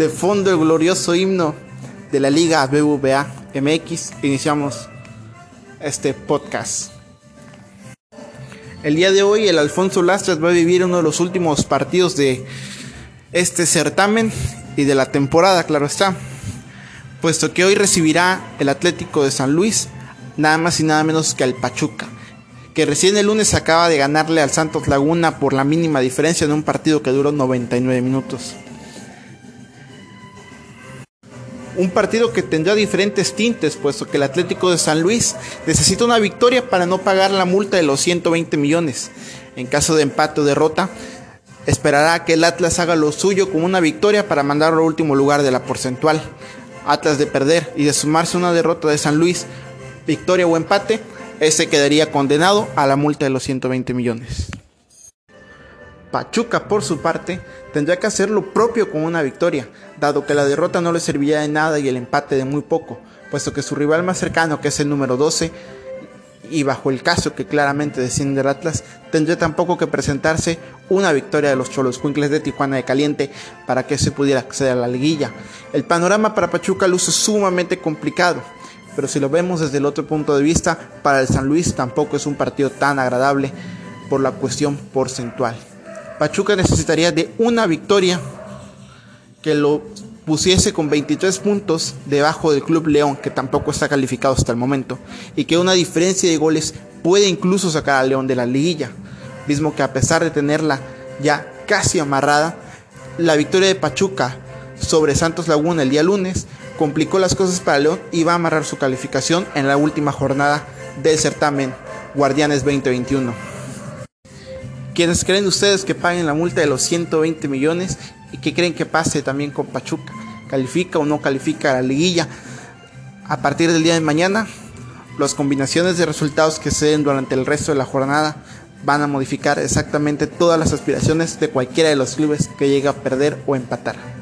de fondo el glorioso himno de la Liga BBVA MX, iniciamos este podcast. El día de hoy el Alfonso Lastras va a vivir uno de los últimos partidos de este certamen y de la temporada, claro está, puesto que hoy recibirá el Atlético de San Luis, nada más y nada menos que al Pachuca, que recién el lunes acaba de ganarle al Santos Laguna por la mínima diferencia en un partido que duró 99 minutos. Un partido que tendrá diferentes tintes, puesto que el Atlético de San Luis necesita una victoria para no pagar la multa de los 120 millones. En caso de empate o derrota, esperará que el Atlas haga lo suyo con una victoria para mandarlo al último lugar de la porcentual. Atlas de perder y de sumarse una derrota de San Luis, victoria o empate, ese quedaría condenado a la multa de los 120 millones. Pachuca, por su parte, tendría que hacer lo propio con una victoria, dado que la derrota no le serviría de nada y el empate de muy poco, puesto que su rival más cercano, que es el número 12, y bajo el caso que claramente desciende del Atlas, tendría tampoco que presentarse una victoria de los Cholos Cuincles de Tijuana de Caliente para que se pudiera acceder a la liguilla. El panorama para Pachuca luce sumamente complicado, pero si lo vemos desde el otro punto de vista, para el San Luis tampoco es un partido tan agradable por la cuestión porcentual. Pachuca necesitaría de una victoria que lo pusiese con 23 puntos debajo del Club León, que tampoco está calificado hasta el momento, y que una diferencia de goles puede incluso sacar a León de la liguilla. Mismo que a pesar de tenerla ya casi amarrada, la victoria de Pachuca sobre Santos Laguna el día lunes complicó las cosas para León y va a amarrar su calificación en la última jornada del certamen Guardianes 2021. ¿Quiénes creen ustedes que paguen la multa de los 120 millones y qué creen que pase también con Pachuca? ¿Califica o no califica la liguilla? A partir del día de mañana, las combinaciones de resultados que se den durante el resto de la jornada van a modificar exactamente todas las aspiraciones de cualquiera de los clubes que llegue a perder o empatar.